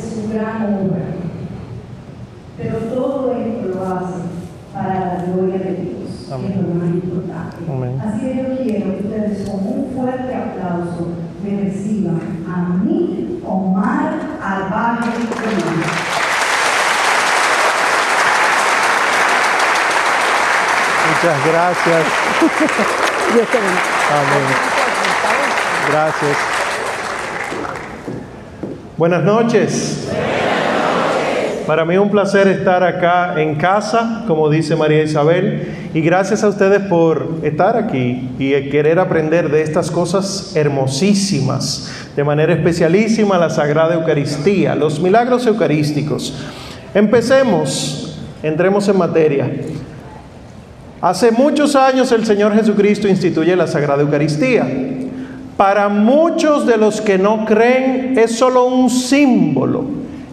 su gran obra. Pero todo esto lo hace para la gloria de Dios, que es lo más importante. Amén. Así que yo quiero que ustedes con un fuerte aplauso me reciban a mí, Omar Albaje Román. Muchas gracias. Dios te bendiga. Amén. Gracias. Buenas noches. Para mí es un placer estar acá en casa, como dice María Isabel, y gracias a ustedes por estar aquí y querer aprender de estas cosas hermosísimas, de manera especialísima la Sagrada Eucaristía, los milagros eucarísticos. Empecemos, entremos en materia. Hace muchos años el Señor Jesucristo instituye la Sagrada Eucaristía. Para muchos de los que no creen es solo un símbolo.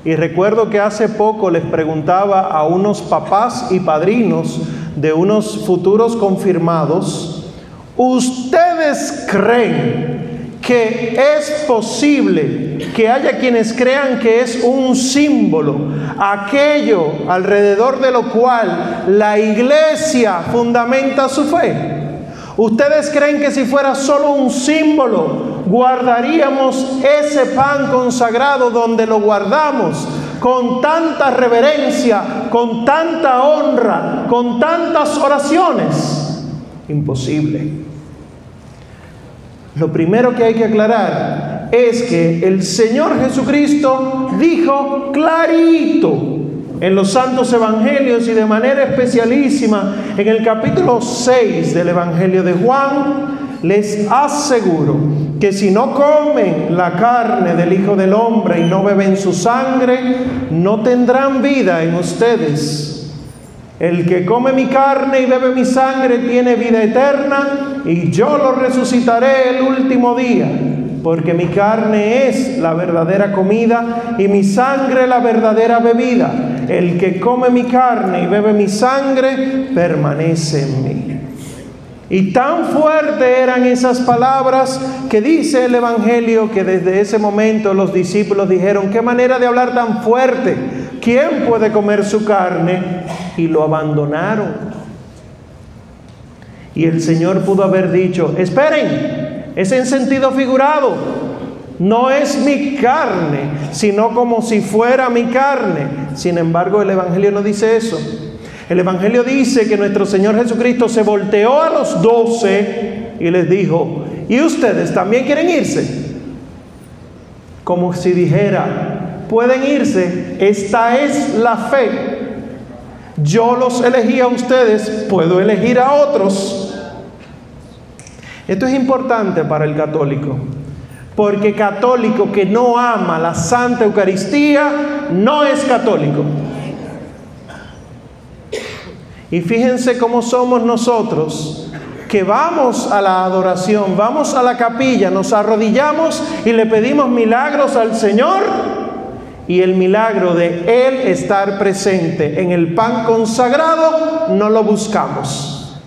Y recuerdo que hace poco les preguntaba a unos papás y padrinos de unos futuros confirmados, ¿ustedes creen que es posible que haya quienes crean que es un símbolo, aquello alrededor de lo cual la iglesia fundamenta su fe? ¿Ustedes creen que si fuera solo un símbolo, guardaríamos ese pan consagrado donde lo guardamos con tanta reverencia, con tanta honra, con tantas oraciones? Imposible. Lo primero que hay que aclarar es que el Señor Jesucristo dijo clarito en los santos evangelios y de manera especialísima en el capítulo 6 del Evangelio de Juan, les aseguro que si no comen la carne del Hijo del Hombre y no beben su sangre, no tendrán vida en ustedes. El que come mi carne y bebe mi sangre tiene vida eterna y yo lo resucitaré el último día, porque mi carne es la verdadera comida y mi sangre la verdadera bebida. El que come mi carne y bebe mi sangre permanece en mí. Y tan fuerte eran esas palabras que dice el Evangelio que desde ese momento los discípulos dijeron, qué manera de hablar tan fuerte, ¿quién puede comer su carne? Y lo abandonaron. Y el Señor pudo haber dicho, esperen, es en sentido figurado, no es mi carne, sino como si fuera mi carne. Sin embargo, el Evangelio no dice eso. El Evangelio dice que nuestro Señor Jesucristo se volteó a los doce y les dijo, ¿y ustedes también quieren irse? Como si dijera, pueden irse, esta es la fe. Yo los elegí a ustedes, puedo elegir a otros. Esto es importante para el católico, porque católico que no ama la Santa Eucaristía no es católico. Y fíjense cómo somos nosotros, que vamos a la adoración, vamos a la capilla, nos arrodillamos y le pedimos milagros al Señor. Y el milagro de Él estar presente en el pan consagrado no lo buscamos.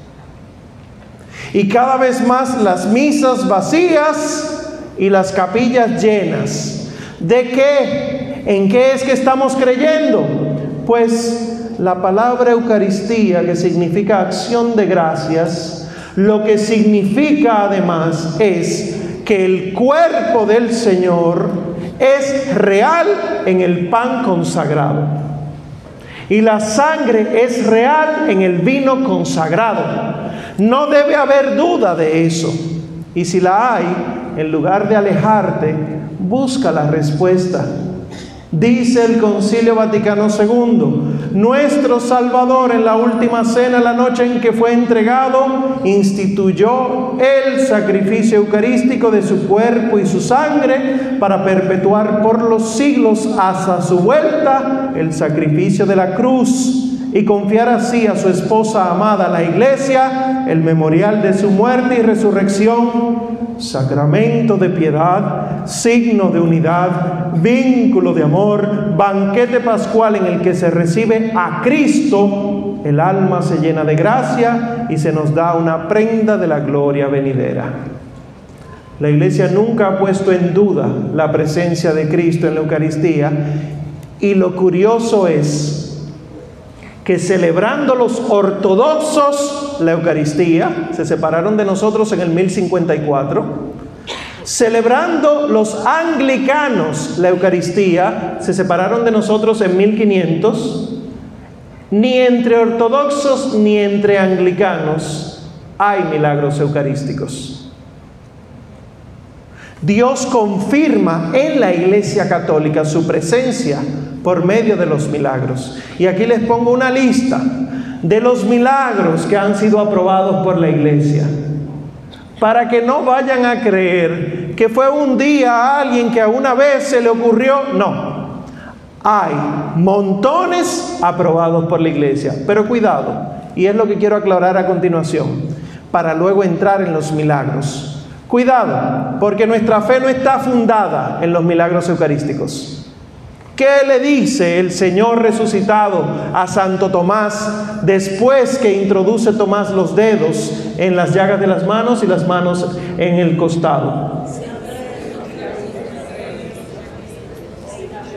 Y cada vez más las misas vacías y las capillas llenas. ¿De qué? ¿En qué es que estamos creyendo? Pues la palabra Eucaristía, que significa acción de gracias, lo que significa además es que el cuerpo del Señor es real en el pan consagrado. Y la sangre es real en el vino consagrado. No debe haber duda de eso. Y si la hay, en lugar de alejarte, busca la respuesta. Dice el Concilio Vaticano II, nuestro Salvador en la última cena, la noche en que fue entregado, instituyó el sacrificio eucarístico de su cuerpo y su sangre para perpetuar por los siglos hasta su vuelta el sacrificio de la cruz y confiar así a su esposa amada, la iglesia, el memorial de su muerte y resurrección, sacramento de piedad, signo de unidad, vínculo de amor, banquete pascual en el que se recibe a Cristo, el alma se llena de gracia y se nos da una prenda de la gloria venidera. La iglesia nunca ha puesto en duda la presencia de Cristo en la Eucaristía y lo curioso es que celebrando los ortodoxos la Eucaristía, se separaron de nosotros en el 1054, celebrando los anglicanos la Eucaristía, se separaron de nosotros en 1500, ni entre ortodoxos ni entre anglicanos hay milagros eucarísticos. Dios confirma en la Iglesia Católica su presencia por medio de los milagros. Y aquí les pongo una lista de los milagros que han sido aprobados por la Iglesia. Para que no vayan a creer que fue un día a alguien que a una vez se le ocurrió. No. Hay montones aprobados por la Iglesia. Pero cuidado, y es lo que quiero aclarar a continuación, para luego entrar en los milagros. Cuidado, porque nuestra fe no está fundada en los milagros eucarísticos. ¿Qué le dice el Señor resucitado a Santo Tomás después que introduce Tomás los dedos en las llagas de las manos y las manos en el costado?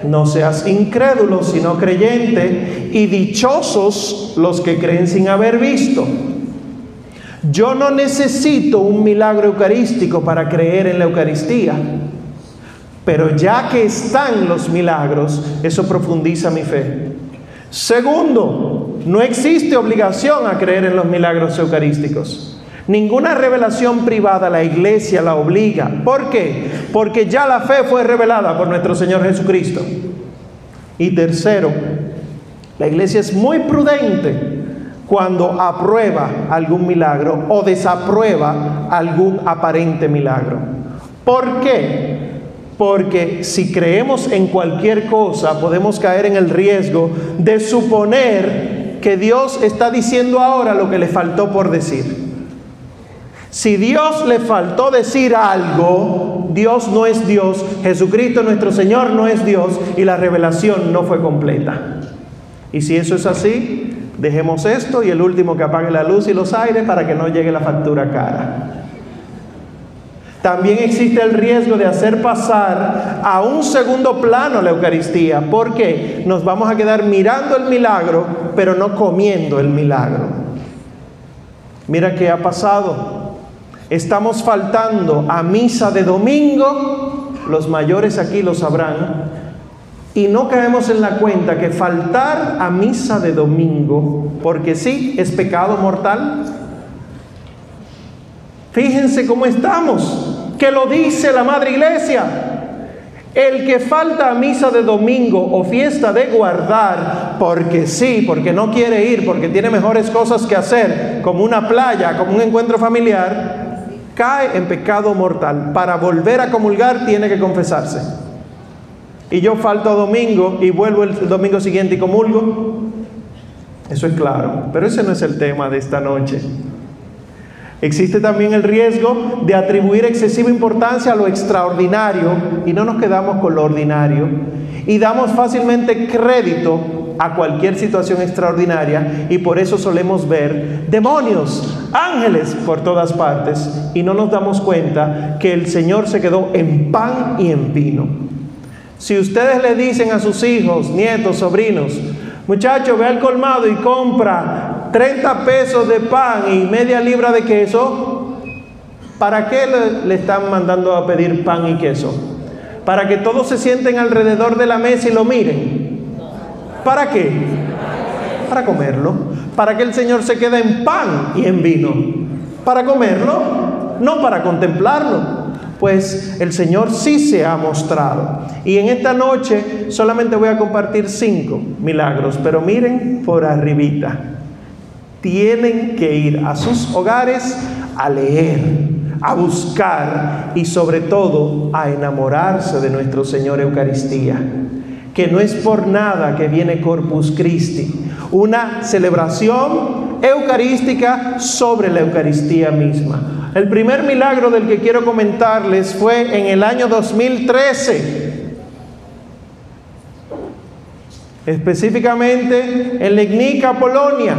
No seas incrédulo, sino creyente, y dichosos los que creen sin haber visto. Yo no necesito un milagro eucarístico para creer en la Eucaristía, pero ya que están los milagros, eso profundiza mi fe. Segundo, no existe obligación a creer en los milagros eucarísticos. Ninguna revelación privada la iglesia la obliga. ¿Por qué? Porque ya la fe fue revelada por nuestro Señor Jesucristo. Y tercero, la iglesia es muy prudente cuando aprueba algún milagro o desaprueba algún aparente milagro. ¿Por qué? Porque si creemos en cualquier cosa, podemos caer en el riesgo de suponer que Dios está diciendo ahora lo que le faltó por decir. Si Dios le faltó decir algo, Dios no es Dios, Jesucristo nuestro Señor no es Dios y la revelación no fue completa. Y si eso es así, Dejemos esto y el último que apague la luz y los aires para que no llegue la factura cara. También existe el riesgo de hacer pasar a un segundo plano la Eucaristía, porque nos vamos a quedar mirando el milagro, pero no comiendo el milagro. Mira qué ha pasado. Estamos faltando a misa de domingo, los mayores aquí lo sabrán, y no caemos en la cuenta que faltar a misa de domingo, porque sí, es pecado mortal. Fíjense cómo estamos, que lo dice la Madre Iglesia. El que falta a misa de domingo o fiesta de guardar, porque sí, porque no quiere ir, porque tiene mejores cosas que hacer, como una playa, como un encuentro familiar, cae en pecado mortal. Para volver a comulgar tiene que confesarse y yo falto domingo y vuelvo el domingo siguiente y comulgo, eso es claro, pero ese no es el tema de esta noche. Existe también el riesgo de atribuir excesiva importancia a lo extraordinario y no nos quedamos con lo ordinario y damos fácilmente crédito a cualquier situación extraordinaria y por eso solemos ver demonios, ángeles por todas partes y no nos damos cuenta que el Señor se quedó en pan y en vino. Si ustedes le dicen a sus hijos, nietos, sobrinos, muchacho, ve al colmado y compra 30 pesos de pan y media libra de queso, ¿para qué le, le están mandando a pedir pan y queso? ¿Para que todos se sienten alrededor de la mesa y lo miren? ¿Para qué? Para comerlo. Para que el Señor se quede en pan y en vino. Para comerlo, no para contemplarlo pues el Señor sí se ha mostrado. Y en esta noche solamente voy a compartir cinco milagros, pero miren por arribita. Tienen que ir a sus hogares a leer, a buscar y sobre todo a enamorarse de nuestro Señor Eucaristía. Que no es por nada que viene Corpus Christi, una celebración eucarística sobre la Eucaristía misma el primer milagro del que quiero comentarles fue en el año 2013. Específicamente en Legnica, Polonia.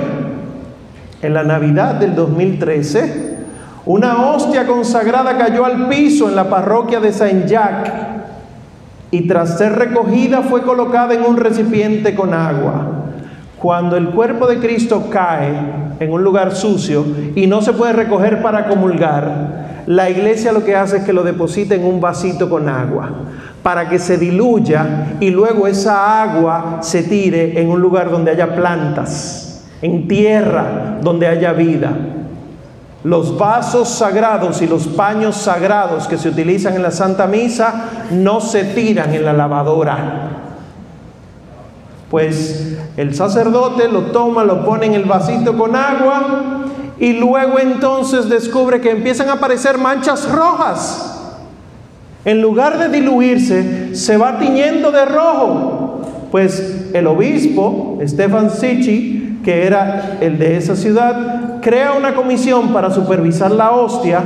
En la Navidad del 2013, Una hostia consagrada cayó al piso en la parroquia de Saint-Jacques y tras ser recogida fue colocada en un recipiente con agua. Cuando el cuerpo de Cristo cae en un lugar sucio y no se puede recoger para comulgar, la iglesia lo que hace es que lo deposita en un vasito con agua para que se diluya y luego esa agua se tire en un lugar donde haya plantas, en tierra donde haya vida. Los vasos sagrados y los paños sagrados que se utilizan en la Santa Misa no se tiran en la lavadora. Pues el sacerdote lo toma, lo pone en el vasito con agua y luego entonces descubre que empiezan a aparecer manchas rojas. En lugar de diluirse, se va tiñendo de rojo. Pues el obispo, Stefan Sichi, que era el de esa ciudad, crea una comisión para supervisar la hostia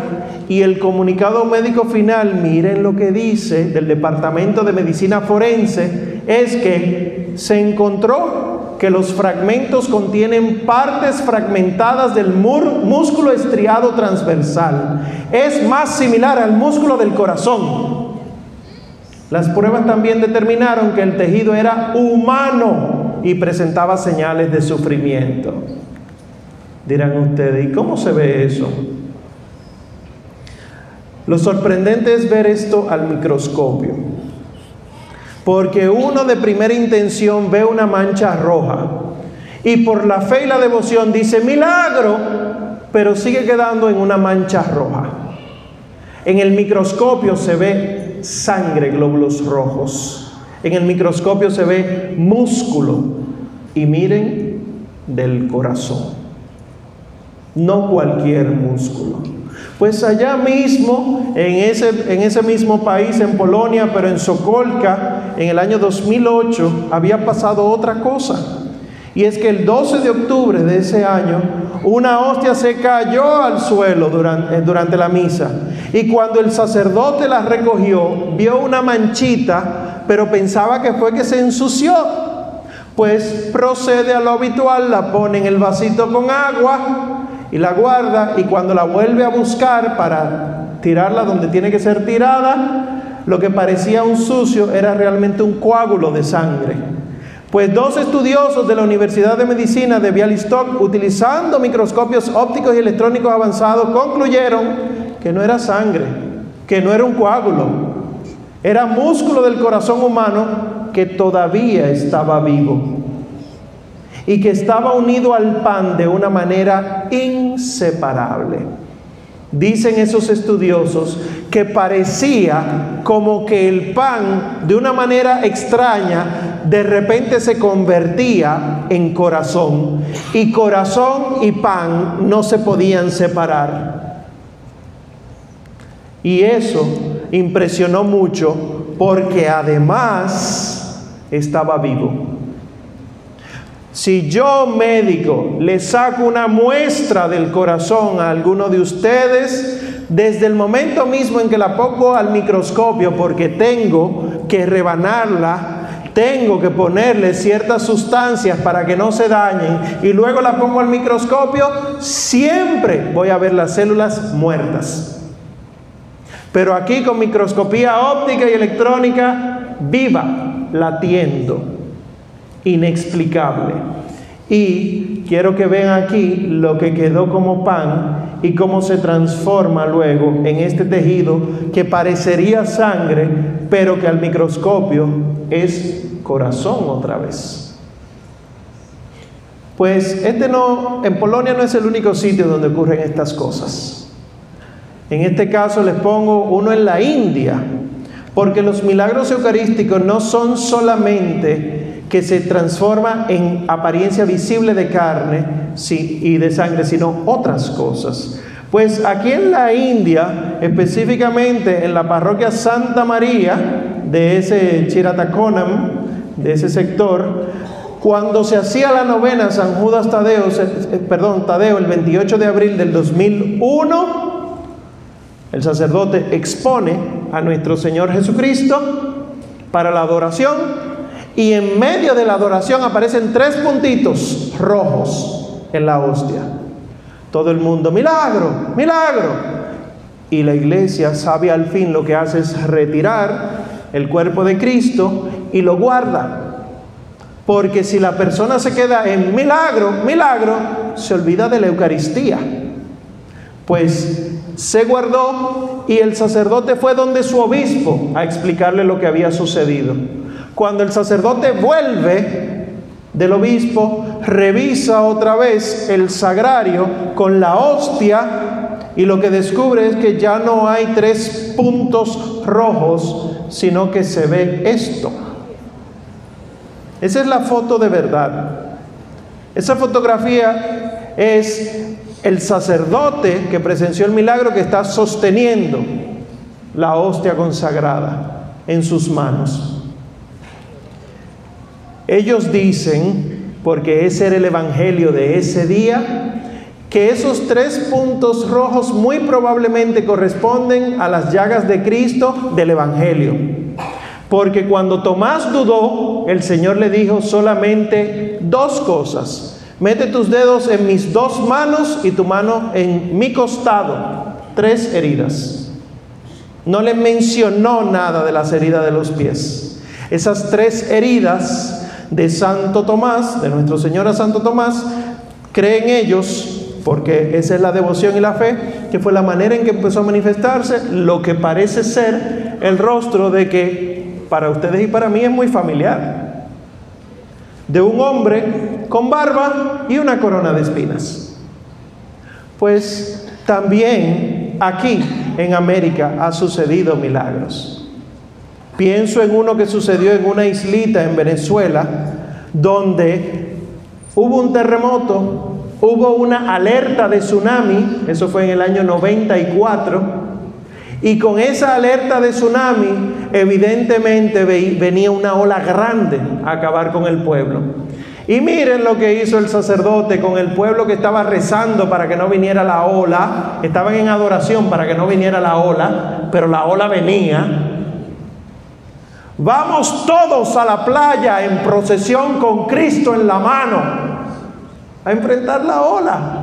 y el comunicado médico final, miren lo que dice del Departamento de Medicina Forense, es que se encontró que los fragmentos contienen partes fragmentadas del músculo estriado transversal. Es más similar al músculo del corazón. Las pruebas también determinaron que el tejido era humano y presentaba señales de sufrimiento. Dirán ustedes, ¿y cómo se ve eso? Lo sorprendente es ver esto al microscopio. Porque uno de primera intención ve una mancha roja y por la fe y la devoción dice milagro, pero sigue quedando en una mancha roja. En el microscopio se ve sangre, glóbulos rojos. En el microscopio se ve músculo. Y miren del corazón no cualquier músculo. Pues allá mismo, en ese, en ese mismo país, en Polonia, pero en Sokolka, en el año 2008, había pasado otra cosa. Y es que el 12 de octubre de ese año, una hostia se cayó al suelo durante, durante la misa. Y cuando el sacerdote la recogió, vio una manchita, pero pensaba que fue que se ensució. Pues procede a lo habitual, la pone en el vasito con agua y la guarda y cuando la vuelve a buscar para tirarla donde tiene que ser tirada, lo que parecía un sucio era realmente un coágulo de sangre. Pues dos estudiosos de la Universidad de Medicina de Bialystok, utilizando microscopios ópticos y electrónicos avanzados, concluyeron que no era sangre, que no era un coágulo, era músculo del corazón humano que todavía estaba vivo y que estaba unido al pan de una manera inseparable. Dicen esos estudiosos que parecía como que el pan de una manera extraña de repente se convertía en corazón y corazón y pan no se podían separar. Y eso impresionó mucho porque además estaba vivo. Si yo, médico, le saco una muestra del corazón a alguno de ustedes, desde el momento mismo en que la pongo al microscopio, porque tengo que rebanarla, tengo que ponerle ciertas sustancias para que no se dañen, y luego la pongo al microscopio, siempre voy a ver las células muertas. Pero aquí con microscopía óptica y electrónica, viva, latiendo inexplicable. Y quiero que vean aquí lo que quedó como pan y cómo se transforma luego en este tejido que parecería sangre, pero que al microscopio es corazón otra vez. Pues este no, en Polonia no es el único sitio donde ocurren estas cosas. En este caso les pongo uno en la India, porque los milagros eucarísticos no son solamente que se transforma en apariencia visible de carne y de sangre, sino otras cosas. Pues aquí en la India, específicamente en la parroquia Santa María de ese Chirataconam, de ese sector, cuando se hacía la novena San Judas Tadeo, perdón, Tadeo, el 28 de abril del 2001, el sacerdote expone a nuestro Señor Jesucristo para la adoración y en medio de la adoración aparecen tres puntitos rojos en la hostia. Todo el mundo, milagro, milagro. Y la iglesia sabe al fin lo que hace es retirar el cuerpo de Cristo y lo guarda. Porque si la persona se queda en milagro, milagro, se olvida de la Eucaristía. Pues se guardó y el sacerdote fue donde su obispo a explicarle lo que había sucedido. Cuando el sacerdote vuelve del obispo, revisa otra vez el sagrario con la hostia y lo que descubre es que ya no hay tres puntos rojos, sino que se ve esto. Esa es la foto de verdad. Esa fotografía es el sacerdote que presenció el milagro que está sosteniendo la hostia consagrada en sus manos. Ellos dicen, porque ese era el evangelio de ese día, que esos tres puntos rojos muy probablemente corresponden a las llagas de Cristo del evangelio. Porque cuando Tomás dudó, el Señor le dijo solamente dos cosas. Mete tus dedos en mis dos manos y tu mano en mi costado. Tres heridas. No le mencionó nada de las heridas de los pies. Esas tres heridas de Santo Tomás, de nuestro Señor Santo Tomás, creen ellos, porque esa es la devoción y la fe, que fue la manera en que empezó a manifestarse lo que parece ser el rostro de que para ustedes y para mí es muy familiar. De un hombre con barba y una corona de espinas. Pues también aquí en América ha sucedido milagros. Pienso en uno que sucedió en una islita en Venezuela, donde hubo un terremoto, hubo una alerta de tsunami, eso fue en el año 94, y con esa alerta de tsunami, evidentemente venía una ola grande a acabar con el pueblo. Y miren lo que hizo el sacerdote con el pueblo que estaba rezando para que no viniera la ola. Estaban en adoración para que no viniera la ola, pero la ola venía. Vamos todos a la playa en procesión con Cristo en la mano a enfrentar la ola.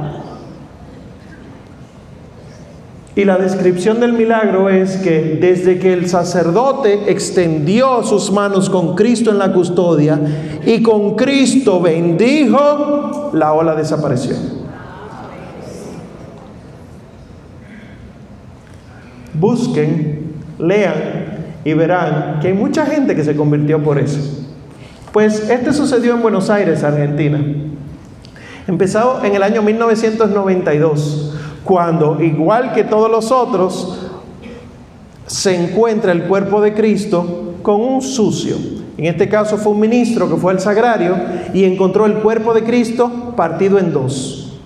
Y la descripción del milagro es que desde que el sacerdote extendió sus manos con Cristo en la custodia y con Cristo bendijo, la ola desapareció. Busquen, lean y verán que hay mucha gente que se convirtió por eso. Pues este sucedió en Buenos Aires, Argentina. Empezó en el año 1992 cuando, igual que todos los otros, se encuentra el cuerpo de Cristo con un sucio. En este caso fue un ministro que fue al sagrario y encontró el cuerpo de Cristo partido en dos.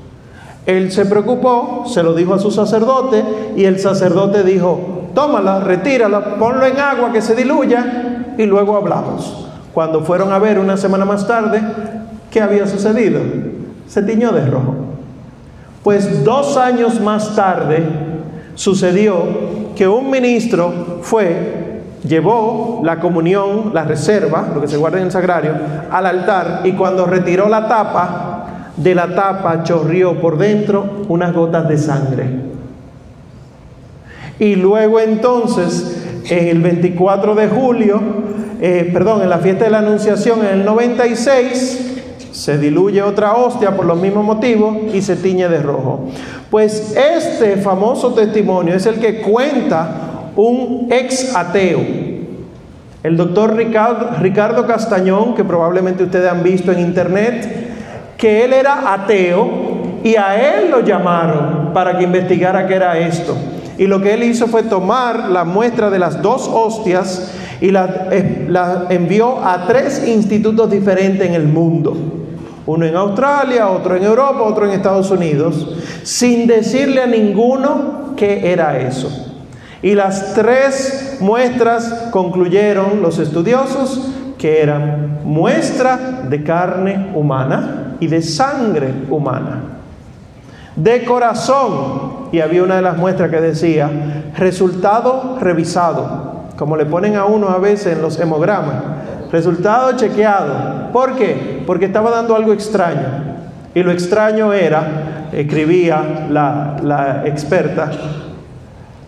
Él se preocupó, se lo dijo a su sacerdote y el sacerdote dijo, tómala, retírala, ponlo en agua que se diluya y luego hablamos. Cuando fueron a ver una semana más tarde, ¿qué había sucedido? Se tiñó de rojo. Pues dos años más tarde sucedió que un ministro fue, llevó la comunión, la reserva, lo que se guarda en el sagrario, al altar y cuando retiró la tapa, de la tapa chorrió por dentro unas gotas de sangre. Y luego entonces, en el 24 de julio, eh, perdón, en la fiesta de la Anunciación en el 96, se diluye otra hostia por los mismos motivos y se tiñe de rojo. Pues este famoso testimonio es el que cuenta un ex ateo. El doctor Ricardo, Castañón, que probablemente ustedes han visto en internet, que él era ateo y a él lo llamaron para que investigara qué era esto. Y lo que él hizo fue tomar la muestra de las dos hostias y la, eh, la envió a tres institutos diferentes en el mundo uno en Australia, otro en Europa, otro en Estados Unidos, sin decirle a ninguno qué era eso. Y las tres muestras concluyeron los estudiosos que eran muestra de carne humana y de sangre humana. De corazón, y había una de las muestras que decía, resultado revisado, como le ponen a uno a veces en los hemogramas Resultado chequeado. ¿Por qué? Porque estaba dando algo extraño. Y lo extraño era escribía la, experta,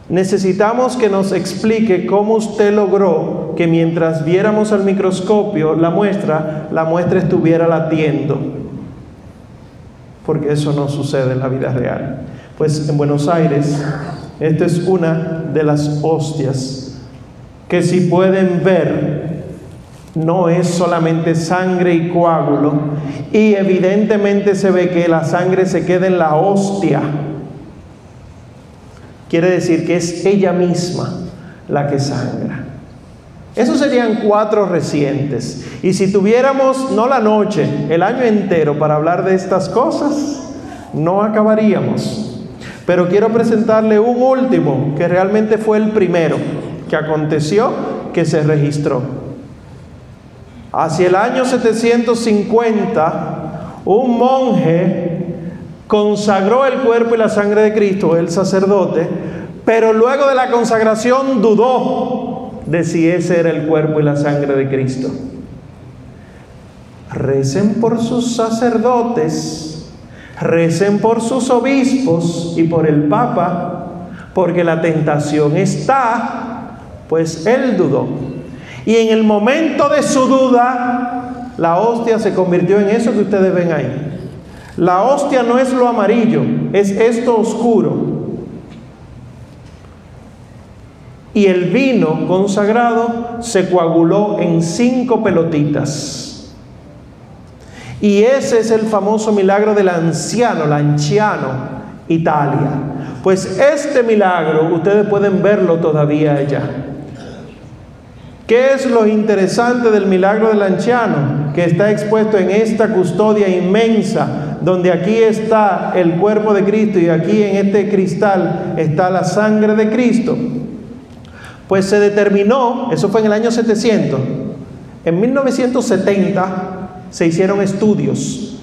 necesitamos que nos explique cómo usted logró que mientras viéramos al microscopio la muestra, la muestra estuviera latiendo. Porque eso no sucede en la vida real. Pues en Buenos Aires, esta es una de las hostias que si pueden ver, no es solamente sangre y coágulo, y evidentemente se ve que la sangre se queda en la hostia. Quiere decir que es ella misma la que sangra. Esos serían cuatro recientes. Y si tuviéramos no la noche, el año entero para hablar de estas cosas, no acabaríamos. Pero quiero presentarle un último, que realmente fue el primero que aconteció, que se registró. Hacia el año 750, un monje consagró el cuerpo y la sangre de Cristo, el sacerdote, pero luego de la consagración dudó de si ese era el cuerpo y la sangre de Cristo. Recen por sus sacerdotes, recen por sus obispos y por el Papa, porque la tentación está, pues él dudó. Y en el momento de su duda, la hostia se convirtió en eso que ustedes ven ahí. La hostia no es lo amarillo, es esto oscuro. Y el vino consagrado se coaguló en cinco pelotitas. Y ese es el famoso milagro del anciano, Lanciano, Italia. Pues este milagro ustedes pueden verlo todavía allá. ¿Qué es lo interesante del milagro del anciano? Que está expuesto en esta custodia inmensa, donde aquí está el cuerpo de Cristo y aquí en este cristal está la sangre de Cristo. Pues se determinó, eso fue en el año 700, en 1970 se hicieron estudios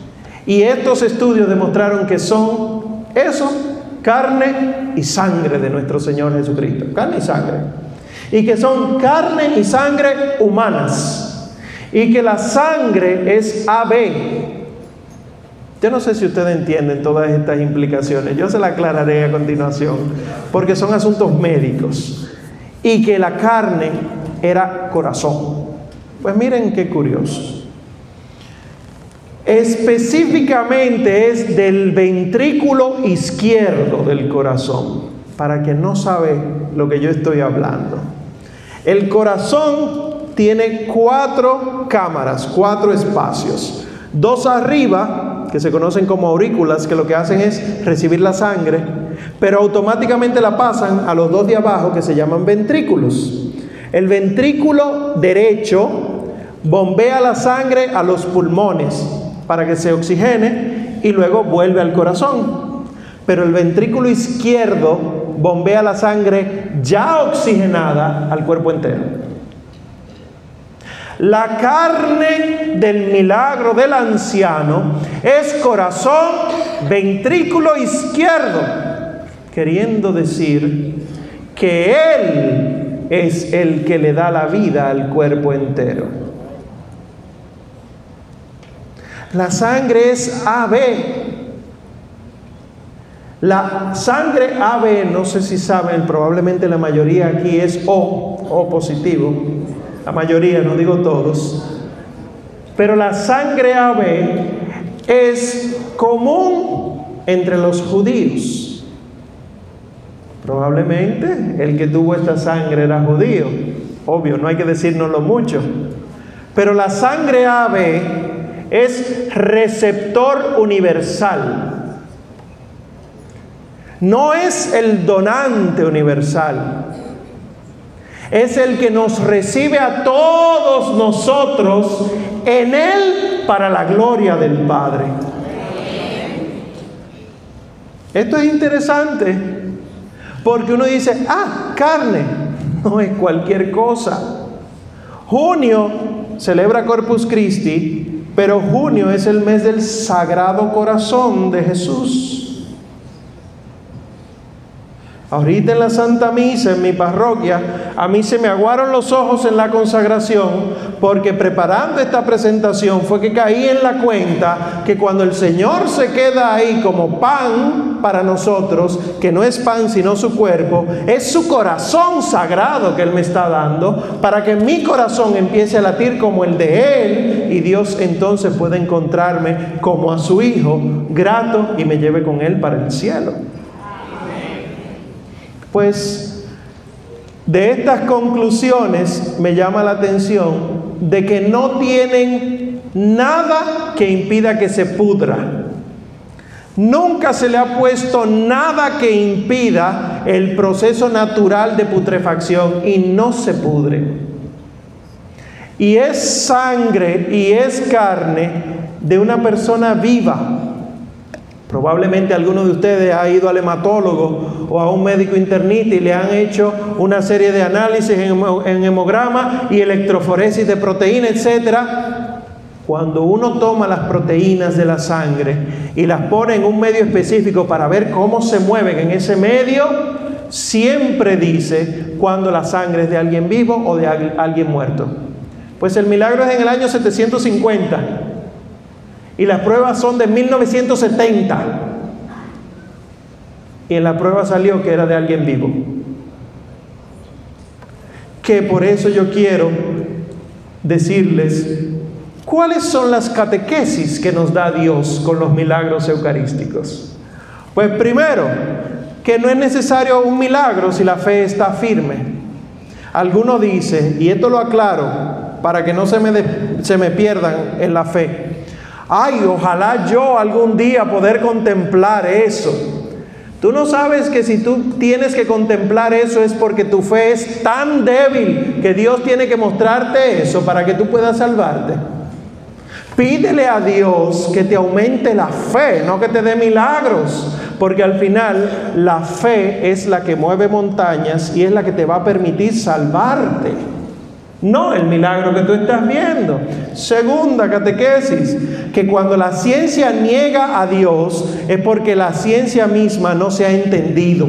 y estos estudios demostraron que son eso, carne y sangre de nuestro Señor Jesucristo, carne y sangre y que son carne y sangre humanas y que la sangre es AB. Yo no sé si ustedes entienden todas estas implicaciones, yo se las aclararé a continuación, porque son asuntos médicos, y que la carne era corazón. Pues miren qué curioso. Específicamente es del ventrículo izquierdo del corazón, para que no sabe lo que yo estoy hablando. El corazón tiene cuatro cámaras, cuatro espacios. Dos arriba, que se conocen como aurículas, que lo que hacen es recibir la sangre, pero automáticamente la pasan a los dos de abajo, que se llaman ventrículos. El ventrículo derecho bombea la sangre a los pulmones para que se oxigene y luego vuelve al corazón. Pero el ventrículo izquierdo bombea la sangre ya oxigenada al cuerpo entero. La carne del milagro del anciano es corazón, ventrículo izquierdo, queriendo decir que Él es el que le da la vida al cuerpo entero. La sangre es AB, la sangre AB, no sé si saben, probablemente la mayoría aquí es O, O positivo. La mayoría, no digo todos. Pero la sangre AB es común entre los judíos. Probablemente el que tuvo esta sangre era judío. Obvio, no hay que decirnoslo mucho. Pero la sangre AB es receptor universal. No es el donante universal. Es el que nos recibe a todos nosotros en Él para la gloria del Padre. Esto es interesante porque uno dice, ah, carne, no es cualquier cosa. Junio celebra Corpus Christi, pero junio es el mes del Sagrado Corazón de Jesús. Ahorita en la Santa Misa, en mi parroquia, a mí se me aguaron los ojos en la consagración porque preparando esta presentación fue que caí en la cuenta que cuando el Señor se queda ahí como pan para nosotros, que no es pan sino su cuerpo, es su corazón sagrado que Él me está dando para que mi corazón empiece a latir como el de Él y Dios entonces pueda encontrarme como a su Hijo, grato y me lleve con Él para el cielo. Pues de estas conclusiones me llama la atención de que no tienen nada que impida que se pudra. Nunca se le ha puesto nada que impida el proceso natural de putrefacción y no se pudre. Y es sangre y es carne de una persona viva. Probablemente alguno de ustedes ha ido al hematólogo o a un médico internista y le han hecho una serie de análisis en hemograma y electroforesis de proteína, etc. Cuando uno toma las proteínas de la sangre y las pone en un medio específico para ver cómo se mueven en ese medio, siempre dice cuando la sangre es de alguien vivo o de alguien muerto. Pues el milagro es en el año 750 y las pruebas son de 1970. Y en la prueba salió que era de alguien vivo. Que por eso yo quiero decirles cuáles son las catequesis que nos da Dios con los milagros eucarísticos. Pues primero, que no es necesario un milagro si la fe está firme. Alguno dice, y esto lo aclaro para que no se me, se me pierdan en la fe, Ay, ojalá yo algún día poder contemplar eso. Tú no sabes que si tú tienes que contemplar eso es porque tu fe es tan débil que Dios tiene que mostrarte eso para que tú puedas salvarte. Pídele a Dios que te aumente la fe, no que te dé milagros, porque al final la fe es la que mueve montañas y es la que te va a permitir salvarte no el milagro que tú estás viendo. Segunda catequesis, que cuando la ciencia niega a Dios es porque la ciencia misma no se ha entendido.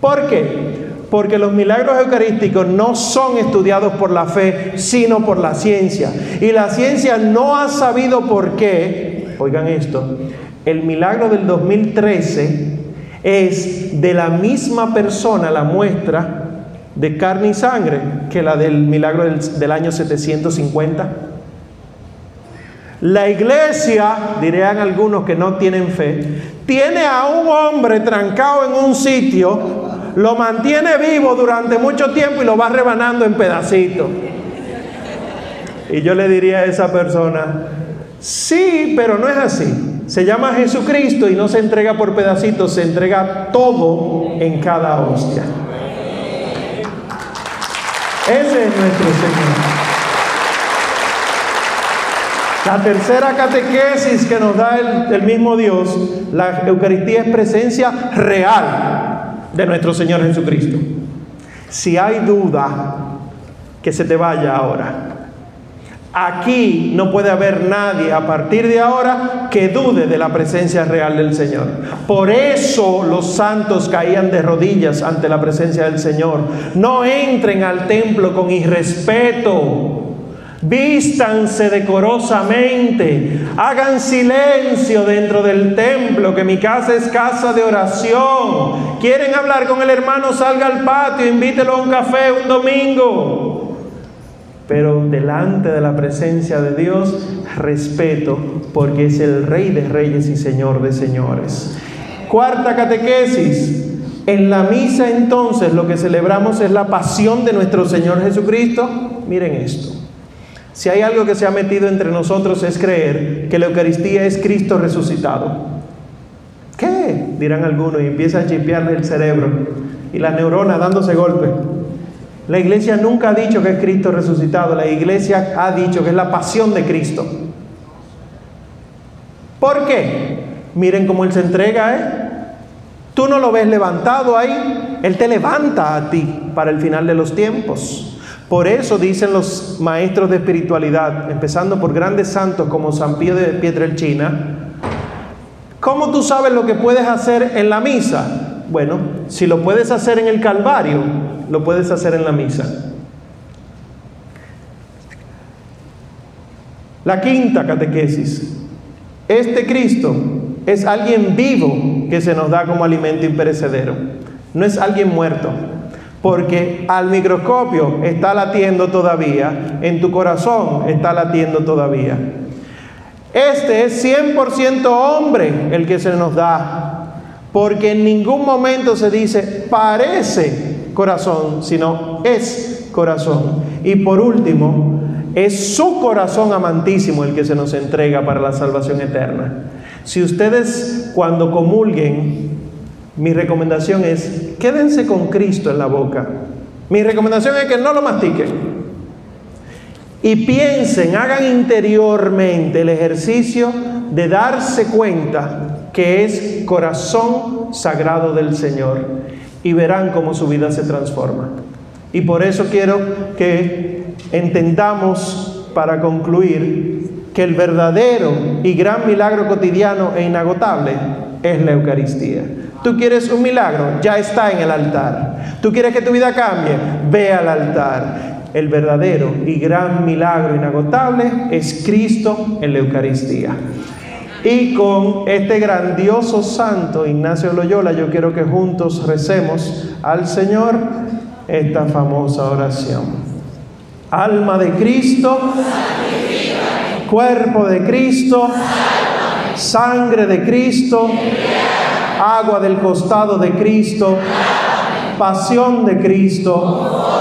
¿Por qué? Porque los milagros eucarísticos no son estudiados por la fe, sino por la ciencia. Y la ciencia no ha sabido por qué, oigan esto, el milagro del 2013 es de la misma persona la muestra de carne y sangre que la del milagro del, año 750. La iglesia, dirían algunos que no tienen fe, tiene a un hombre trancado en un sitio, lo mantiene vivo durante mucho tiempo y lo va rebanando en pedacitos. Y yo le diría a esa persona, sí, pero no es así. Se llama Jesucristo y no se entrega por pedacitos, se entrega todo en cada hostia. Ese es nuestro Señor. La tercera catequesis que nos da el, mismo Dios, la Eucaristía es presencia real de nuestro Señor Jesucristo. Si hay duda, que se te vaya ahora. Aquí no puede haber nadie a partir de ahora que dude de la presencia real del Señor. Por eso los santos caían de rodillas ante la presencia del Señor. No entren al templo con irrespeto. Vístanse decorosamente, hagan silencio dentro del templo, que mi casa es casa de oración. Quieren hablar con el hermano, salga al patio, invítelo a un café un domingo pero delante de la presencia de Dios, respeto, porque es el Rey de Reyes y Señor de Señores. Cuarta catequesis. En la misa entonces lo que celebramos es la pasión de nuestro Señor Jesucristo. Miren esto. Si hay algo que se ha metido entre nosotros es creer que la Eucaristía es Cristo resucitado. ¿Qué? Dirán algunos y empieza a chipearle el cerebro y la neurona dándose golpe. La iglesia nunca ha dicho que es Cristo resucitado, la iglesia ha dicho que es la pasión de Cristo. ¿Por qué? Miren cómo Él se entrega, ¿eh? Tú no lo ves levantado ahí, Él te levanta a ti para el final de los tiempos. Por eso dicen los maestros de espiritualidad, empezando por grandes santos como San Pío de Pietrelcina, ¿cómo tú sabes lo que puedes hacer en la misa? Bueno, si lo puedes hacer en el Calvario, lo puedes hacer en la misa. La quinta catequesis. Este Cristo es alguien vivo que se nos da como alimento imperecedero. No es alguien muerto. Porque al microscopio está latiendo todavía, en tu corazón está latiendo todavía. Este es 100% hombre el que se nos da. Porque en ningún momento se dice parece corazón, sino es corazón. Y por último, es su corazón amantísimo el que se nos entrega para la salvación eterna. Si ustedes cuando comulguen, mi recomendación es quédense con Cristo en la boca. Mi recomendación es que no lo mastiquen. Y piensen, hagan interiormente el ejercicio de darse cuenta que es corazón sagrado del Señor. Y verán cómo su vida se transforma. Y por eso quiero que entendamos para concluir que el verdadero y gran milagro cotidiano e inagotable es la Eucaristía. Tú quieres un milagro, ya está en el altar. Tú quieres que tu vida cambie, ve al altar. El verdadero y gran milagro inagotable es Cristo en la Eucaristía. Y con este grandioso santo Ignacio Loyola, yo quiero que juntos recemos al Señor esta famosa oración. Alma de Cristo, cuerpo de Cristo, sangre de Cristo, agua del costado de Cristo, pasión de Cristo.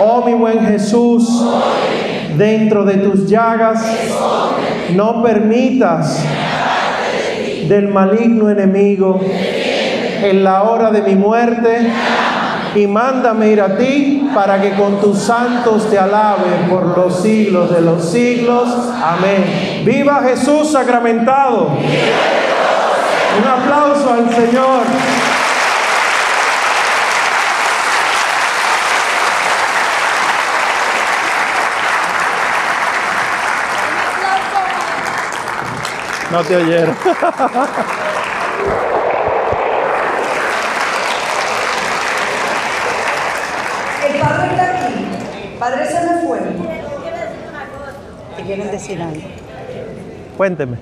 Oh mi buen Jesús, dentro de tus llagas, no permitas del maligno enemigo en la hora de mi muerte y mándame ir a ti para que con tus santos te alabe por los siglos de los siglos. Amén. Viva Jesús sacramentado. Un aplauso al Señor. No te oyeron. El padre está aquí. Padre se me fue. Te quieren decir algo. Cuénteme.